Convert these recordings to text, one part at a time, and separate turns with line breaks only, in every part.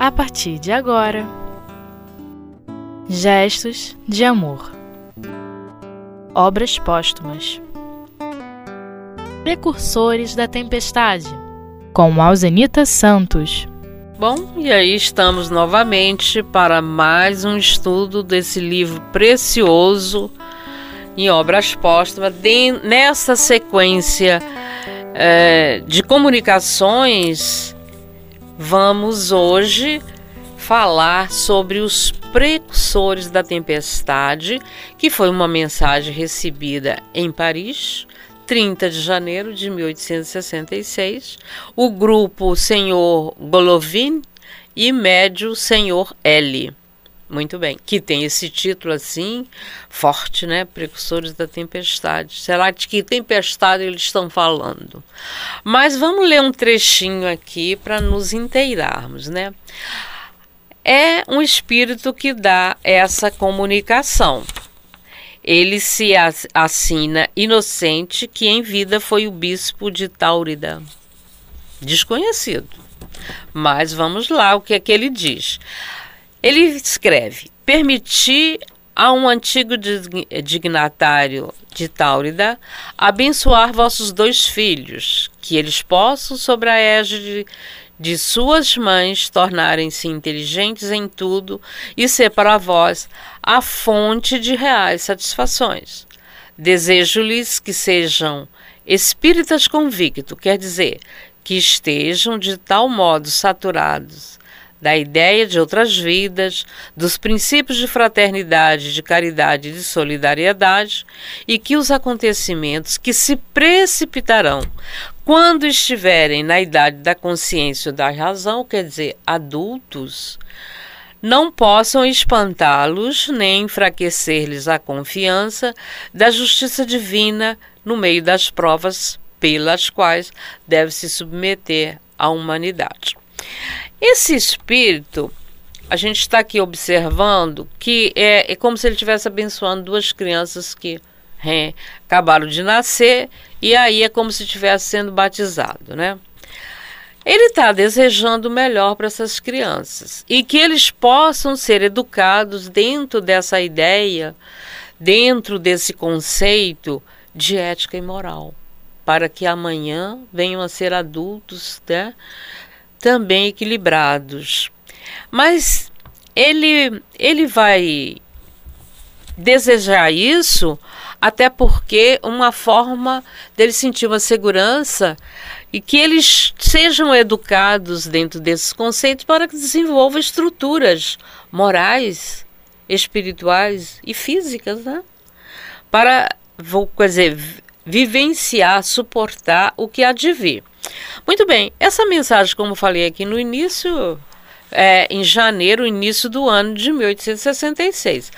a partir de agora. Gestos de Amor Obras Póstumas Precursores da Tempestade com Alzenita Santos.
Bom, e aí estamos novamente para mais um estudo desse livro precioso em obras póstumas, nessa sequência é, de comunicações, vamos hoje falar sobre os precursores da tempestade, que foi uma mensagem recebida em Paris, 30 de janeiro de 1866. O grupo Senhor Golovin e médio Senhor L. Muito bem. Que tem esse título assim, forte, né? Precursores da tempestade. Será de que tempestade eles estão falando? Mas vamos ler um trechinho aqui para nos inteirarmos, né? É um espírito que dá essa comunicação. Ele se assina inocente que em vida foi o bispo de Taurida. Desconhecido. Mas vamos lá o que é que ele diz. Ele escreve: permitir a um antigo dignatário de Taurida abençoar vossos dois filhos, que eles possam, sobre a égide de suas mães, tornarem-se inteligentes em tudo e ser para vós a fonte de reais satisfações. Desejo-lhes que sejam espíritas convictos, quer dizer, que estejam de tal modo saturados da ideia de outras vidas, dos princípios de fraternidade, de caridade e de solidariedade, e que os acontecimentos que se precipitarão quando estiverem na idade da consciência ou da razão, quer dizer, adultos, não possam espantá-los nem enfraquecer-lhes a confiança da justiça divina no meio das provas pelas quais deve se submeter a humanidade. Esse espírito, a gente está aqui observando que é, é, como se ele estivesse abençoando duas crianças que é, acabaram de nascer e aí é como se estivesse sendo batizado, né? Ele está desejando o melhor para essas crianças e que eles possam ser educados dentro dessa ideia, dentro desse conceito de ética e moral, para que amanhã venham a ser adultos, né? Também equilibrados. Mas ele, ele vai desejar isso até porque uma forma dele sentir uma segurança e que eles sejam educados dentro desses conceitos para que desenvolvam estruturas morais, espirituais e físicas, né? Para, vou dizer, vivenciar, suportar o que há de vir. Muito bem, essa mensagem, como falei aqui no início, é em janeiro, início do ano de 1866.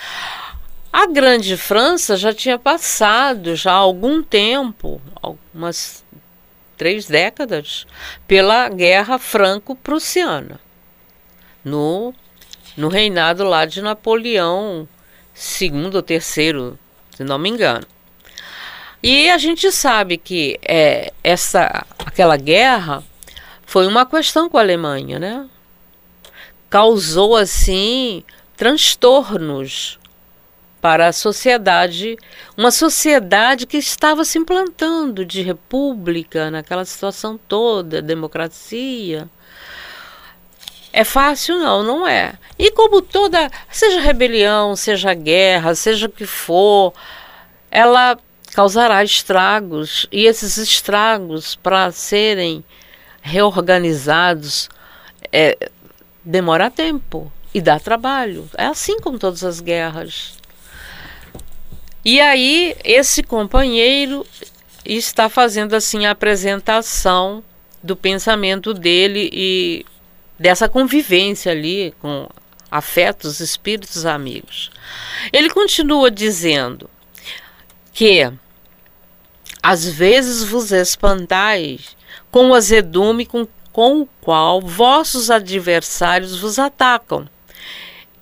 A Grande França já tinha passado já algum tempo, algumas três décadas, pela Guerra Franco-Prussiana, no, no reinado lá de Napoleão II ou terceiro, se não me engano. E a gente sabe que é, essa aquela guerra foi uma questão com a Alemanha, né? Causou assim transtornos para a sociedade, uma sociedade que estava se implantando de república naquela situação toda, democracia. É fácil não, não é. E como toda, seja rebelião, seja guerra, seja o que for, ela causará estragos e esses estragos para serem reorganizados é, demora tempo e dá trabalho. É assim com todas as guerras. E aí esse companheiro está fazendo assim a apresentação do pensamento dele e dessa convivência ali com afetos, espíritos amigos. Ele continua dizendo que às vezes vos espantais com o azedume com, com o qual vossos adversários vos atacam.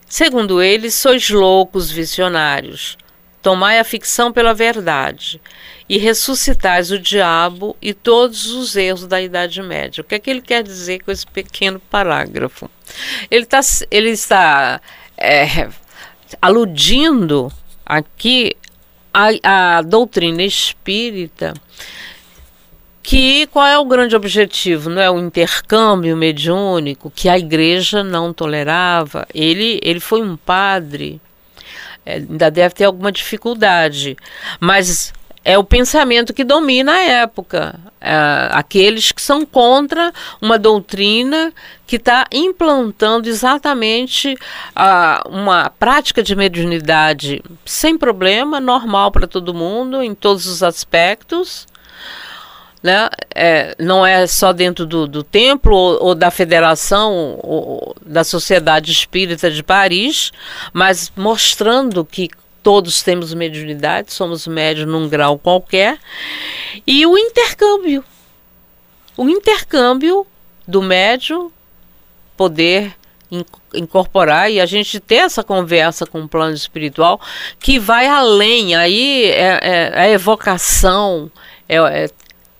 Segundo eles, sois loucos visionários. Tomai a ficção pela verdade e ressuscitais o diabo e todos os erros da Idade Média. O que é que ele quer dizer com esse pequeno parágrafo? Ele, tá, ele está é, aludindo aqui a, a doutrina espírita que qual é o grande objetivo? Não é o intercâmbio mediúnico que a igreja não tolerava. Ele, ele foi um padre, é, ainda deve ter alguma dificuldade, mas é o pensamento que domina a época. É, aqueles que são contra uma doutrina que está implantando exatamente uh, uma prática de mediunidade sem problema, normal para todo mundo, em todos os aspectos. Né? É, não é só dentro do, do templo ou, ou da federação ou, da Sociedade Espírita de Paris, mas mostrando que todos temos mediunidade, somos médios num grau qualquer, e o intercâmbio. O intercâmbio do médio poder incorporar e a gente ter essa conversa com o plano espiritual que vai além. Aí é, é, a evocação, é, é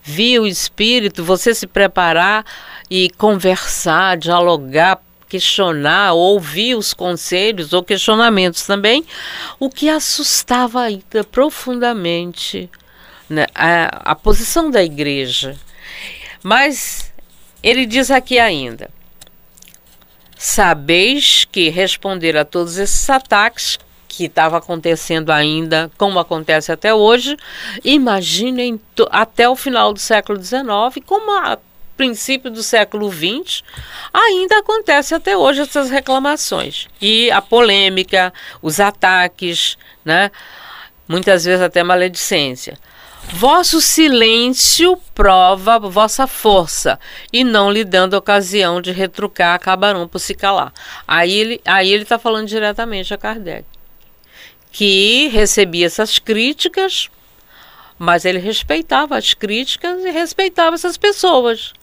vir o espírito, você se preparar e conversar, dialogar questionar, ouvir os conselhos ou questionamentos também, o que assustava ainda profundamente né, a, a posição da igreja. Mas ele diz aqui ainda: sabeis que responder a todos esses ataques que estava acontecendo ainda, como acontece até hoje, imaginem até o final do século XIX, como a princípio do século XX, ainda acontece até hoje essas reclamações. E a polêmica, os ataques, né? muitas vezes até maledicência. Vosso silêncio prova vossa força, e não lhe dando ocasião de retrucar, acabarão por se calar. Aí ele aí ele está falando diretamente a Kardec, que recebia essas críticas, mas ele respeitava as críticas e respeitava essas pessoas.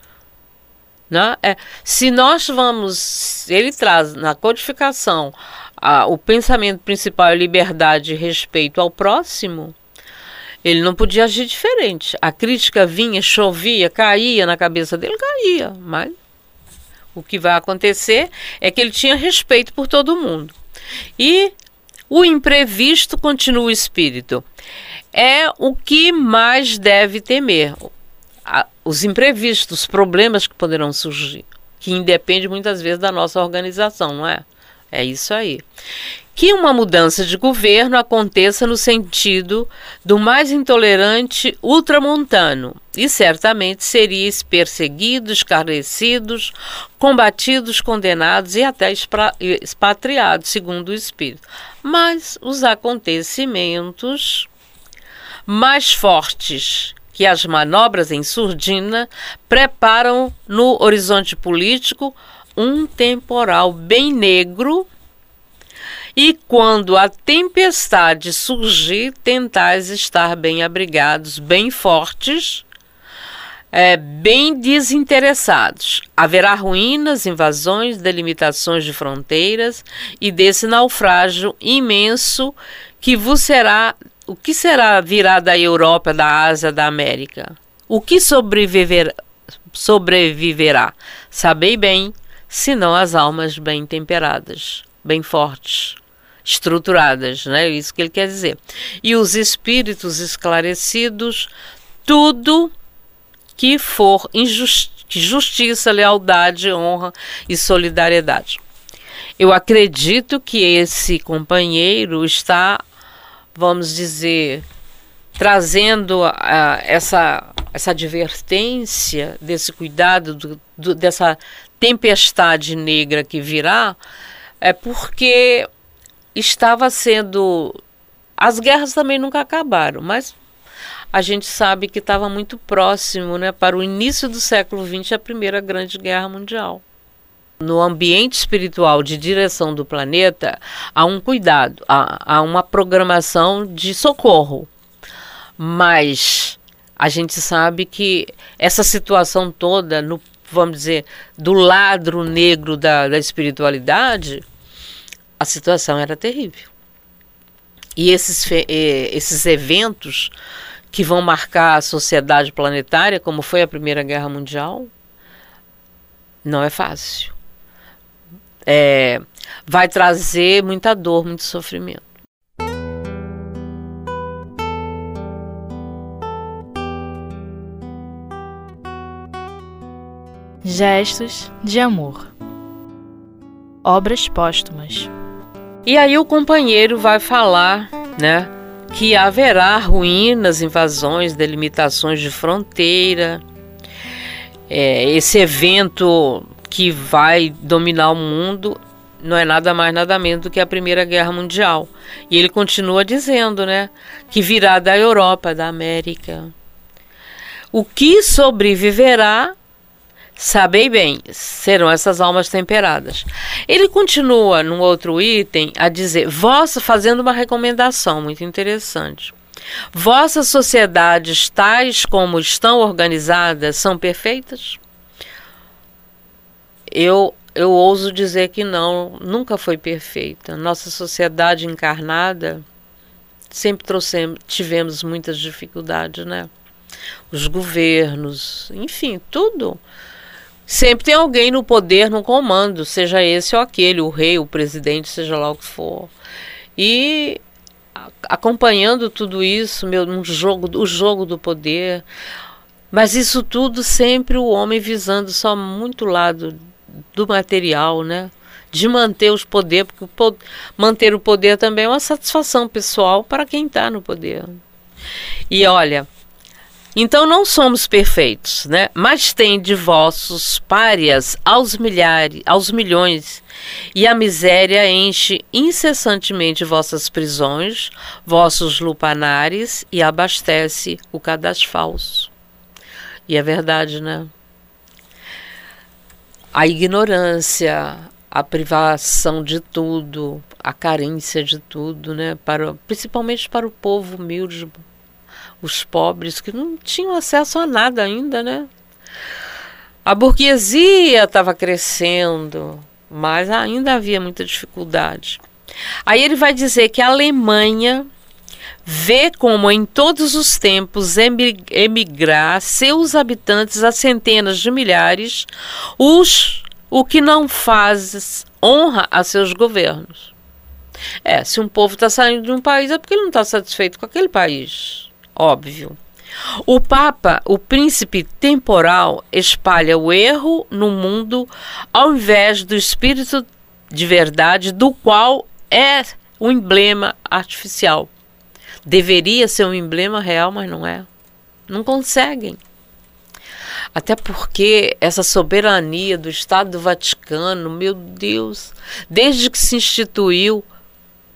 Né? É, se nós vamos, ele traz na codificação a, o pensamento principal é liberdade e respeito ao próximo, ele não podia agir diferente. A crítica vinha, chovia, caía na cabeça dele, caía, mas o que vai acontecer é que ele tinha respeito por todo mundo. E o imprevisto continua o espírito. É o que mais deve temer a, os imprevistos, os problemas que poderão surgir, que independe muitas vezes da nossa organização, não é? É isso aí. Que uma mudança de governo aconteça no sentido do mais intolerante ultramontano, e certamente seríeis perseguidos, escarnecidos, combatidos, condenados e até expatriados, segundo o Espírito. Mas os acontecimentos mais fortes que as manobras em surdina preparam no horizonte político um temporal bem negro e quando a tempestade surgir, tentais estar bem abrigados, bem fortes, é, bem desinteressados. Haverá ruínas, invasões, delimitações de fronteiras e desse naufrágio imenso que vos será o que será virá da Europa, da Ásia, da América? O que sobreviver, sobreviverá? Sabei bem, senão as almas bem temperadas, bem fortes, estruturadas, né? Isso que ele quer dizer. E os espíritos esclarecidos, tudo que for injustiça, lealdade, honra e solidariedade. Eu acredito que esse companheiro está vamos dizer, trazendo essa, essa advertência desse cuidado, do, do, dessa tempestade negra que virá, é porque estava sendo. As guerras também nunca acabaram, mas a gente sabe que estava muito próximo né, para o início do século XX a Primeira Grande Guerra Mundial no ambiente espiritual de direção do planeta, há um cuidado, há, há uma programação de socorro. Mas a gente sabe que essa situação toda, no, vamos dizer, do ladro negro da, da espiritualidade, a situação era terrível. E esses, esses eventos que vão marcar a sociedade planetária, como foi a Primeira Guerra Mundial, não é fácil é, vai trazer muita dor, muito sofrimento.
Gestos de amor. Obras póstumas.
E aí o companheiro vai falar, né, que haverá ruínas, invasões, delimitações de fronteira. É, esse evento que vai dominar o mundo não é nada mais nada menos do que a Primeira Guerra Mundial. E ele continua dizendo, né, que virá da Europa, da América. O que sobreviverá Sabei bem, serão essas almas temperadas. Ele continua num outro item a dizer, vossa, fazendo uma recomendação muito interessante. Vossas sociedades, tais como estão organizadas, são perfeitas? Eu, eu ouso dizer que não, nunca foi perfeita. Nossa sociedade encarnada sempre trouxemos, tivemos muitas dificuldades, né? Os governos, enfim, tudo Sempre tem alguém no poder, no comando, seja esse ou aquele, o rei, o presidente, seja lá o que for. E acompanhando tudo isso, meu, um jogo, o jogo do poder. Mas isso tudo sempre o homem visando só muito lado do material, né? De manter os poderes, porque manter o poder também é uma satisfação pessoal para quem está no poder. E olha, então não somos perfeitos, né? Mas tem de vossos párias aos milhares, aos milhões, e a miséria enche incessantemente vossas prisões, vossos lupanares e abastece o cadastro falso. E é verdade, né? A ignorância, a privação de tudo, a carência de tudo, né? Para, principalmente para o povo humilde, os pobres que não tinham acesso a nada ainda, né? A burguesia estava crescendo, mas ainda havia muita dificuldade. Aí ele vai dizer que a Alemanha vê como em todos os tempos emigrar seus habitantes a centenas de milhares, os o que não faz honra a seus governos. É, se um povo está saindo de um país é porque ele não está satisfeito com aquele país óbvio. O Papa, o príncipe temporal, espalha o erro no mundo ao invés do espírito de verdade, do qual é o emblema artificial. Deveria ser um emblema real, mas não é. Não conseguem. Até porque essa soberania do Estado do Vaticano, meu Deus, desde que se instituiu,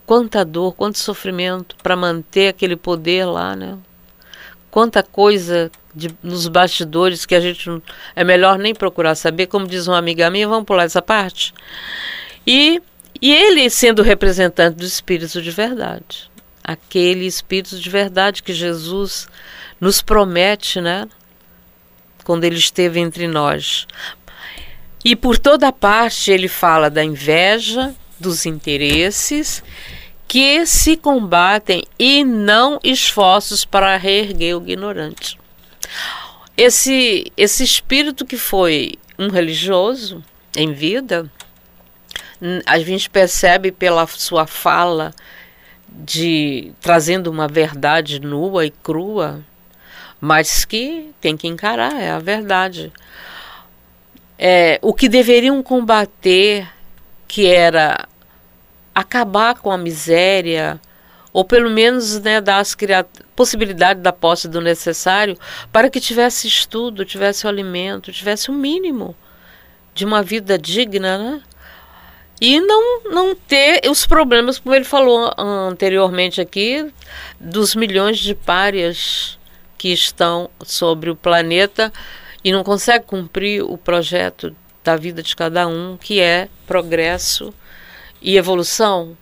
quanta dor, quanto sofrimento para manter aquele poder lá, né? quanta coisa de, nos bastidores que a gente não, é melhor nem procurar saber, como diz uma amiga minha, vamos pular essa parte. E, e ele sendo representante do Espírito de verdade, aquele Espírito de verdade que Jesus nos promete, né? Quando ele esteve entre nós. E por toda parte ele fala da inveja, dos interesses que se combatem e não esforços para reerguer o ignorante. Esse, esse espírito que foi um religioso em vida, a gente percebe pela sua fala de trazendo uma verdade nua e crua, mas que tem que encarar, é a verdade. É, o que deveriam combater, que era acabar com a miséria, ou pelo menos né, dar as possibilidade da posse do necessário para que tivesse estudo, tivesse o alimento, tivesse o mínimo de uma vida digna, né? E não, não ter os problemas, como ele falou anteriormente aqui, dos milhões de párias que estão sobre o planeta e não consegue cumprir o projeto da vida de cada um, que é progresso e evolução,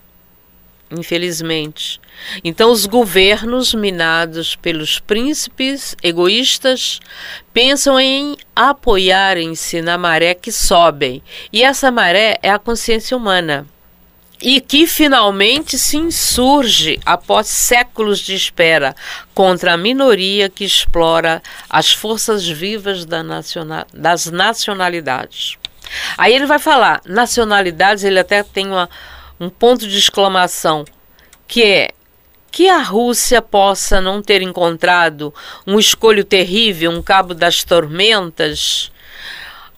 infelizmente. Então, os governos minados pelos príncipes egoístas pensam em apoiarem-se na maré que sobem, e essa maré é a consciência humana. E que finalmente se insurge após séculos de espera contra a minoria que explora as forças vivas das nacionalidades. Aí ele vai falar nacionalidades, ele até tem uma, um ponto de exclamação, que é que a Rússia possa não ter encontrado um escolho terrível, um cabo das tormentas.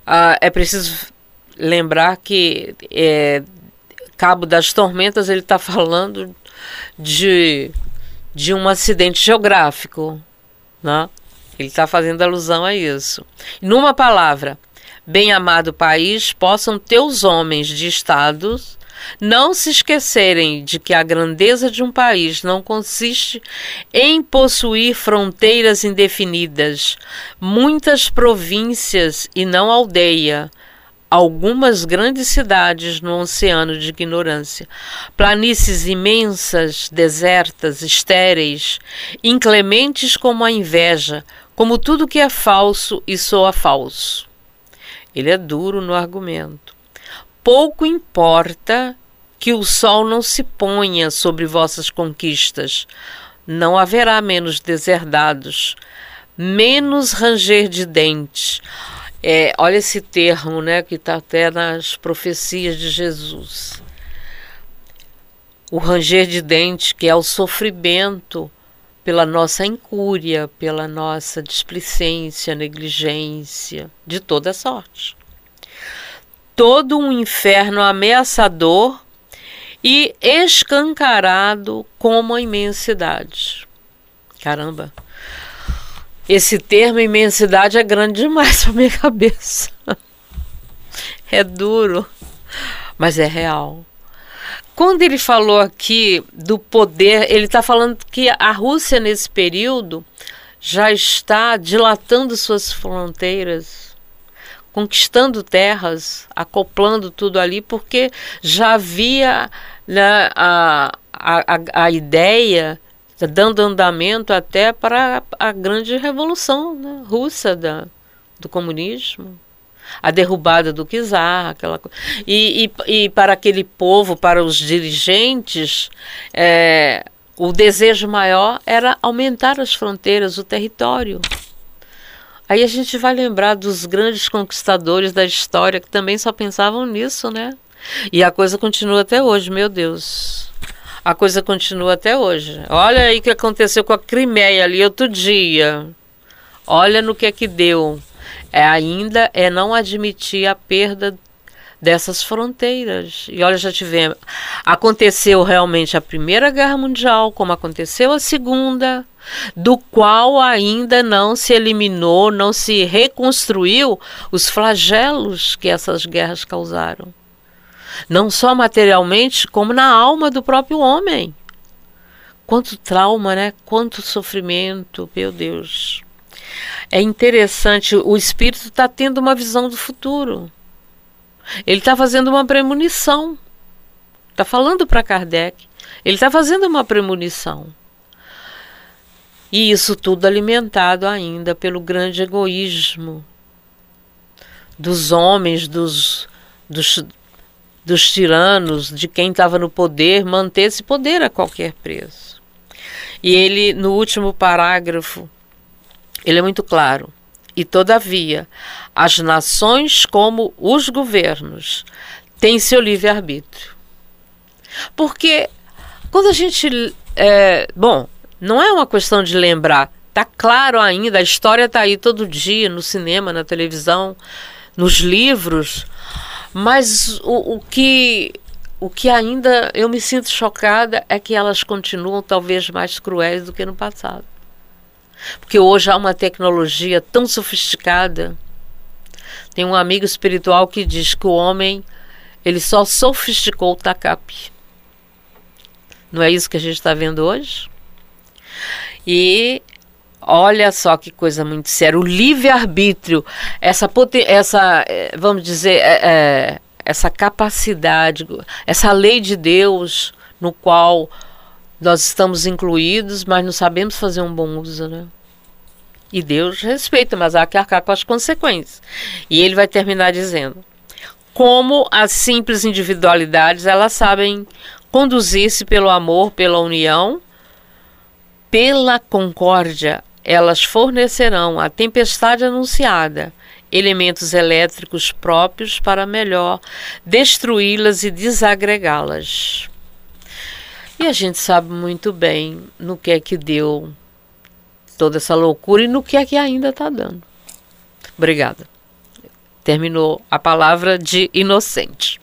Ah, é preciso lembrar que é, cabo das tormentas ele está falando de, de um acidente geográfico, né? Ele está fazendo alusão a isso. Numa palavra, bem-amado país, possam teus homens de estados não se esquecerem de que a grandeza de um país não consiste em possuir fronteiras indefinidas, muitas províncias e não aldeia, algumas grandes cidades no oceano de ignorância, planícies imensas, desertas, estéreis, inclementes como a inveja, como tudo que é falso e soa falso. Ele é duro no argumento. Pouco importa que o sol não se ponha sobre vossas conquistas. Não haverá menos deserdados, menos ranger de dentes. É, olha esse termo, né, que está até nas profecias de Jesus. O ranger de dentes, que é o sofrimento pela nossa incúria, pela nossa displicência, negligência, de toda sorte. Todo um inferno ameaçador e escancarado como a imensidade. Caramba! Esse termo imensidade é grande demais para minha cabeça. É duro, mas é real. Quando ele falou aqui do poder, ele está falando que a Rússia, nesse período, já está dilatando suas fronteiras, conquistando terras, acoplando tudo ali, porque já havia né, a, a, a ideia, dando andamento até para a grande revolução né, russa da, do comunismo a derrubada do czar, aquela e, e, e para aquele povo, para os dirigentes, é, o desejo maior era aumentar as fronteiras, o território. Aí a gente vai lembrar dos grandes conquistadores da história que também só pensavam nisso, né? E a coisa continua até hoje, meu Deus. A coisa continua até hoje. Olha aí o que aconteceu com a Crimeia ali outro dia. Olha no que é que deu é ainda é não admitir a perda dessas fronteiras. E olha, já tivemos. Aconteceu realmente a Primeira Guerra Mundial, como aconteceu a Segunda, do qual ainda não se eliminou, não se reconstruiu os flagelos que essas guerras causaram. Não só materialmente, como na alma do próprio homem. Quanto trauma, né? Quanto sofrimento, meu Deus é interessante, o espírito está tendo uma visão do futuro. Ele está fazendo uma premonição. Está falando para Kardec. Ele está fazendo uma premonição. E isso tudo alimentado ainda pelo grande egoísmo dos homens, dos, dos, dos tiranos, de quem estava no poder, manter esse poder a qualquer preço. E ele, no último parágrafo, ele é muito claro. E, todavia, as nações, como os governos, têm seu livre-arbítrio. Porque quando a gente. É, bom, não é uma questão de lembrar. Está claro ainda, a história está aí todo dia, no cinema, na televisão, nos livros. Mas o, o que o que ainda eu me sinto chocada é que elas continuam talvez mais cruéis do que no passado. Porque hoje há uma tecnologia tão sofisticada. Tem um amigo espiritual que diz que o homem ele só sofisticou o tacape. Não é isso que a gente está vendo hoje? E olha só que coisa muito séria. O livre-arbítrio, essa, essa, eh, vamos dizer, é, é, essa capacidade, essa lei de Deus no qual nós estamos incluídos, mas não sabemos fazer um bom uso, né? E Deus respeita, mas há que arcar com as consequências. E ele vai terminar dizendo: como as simples individualidades elas sabem conduzir-se pelo amor, pela união, pela concórdia, elas fornecerão a tempestade anunciada elementos elétricos próprios para melhor destruí-las e desagregá-las. E a gente sabe muito bem no que é que deu toda essa loucura e no que é que ainda está dando. Obrigada. Terminou a palavra de inocente.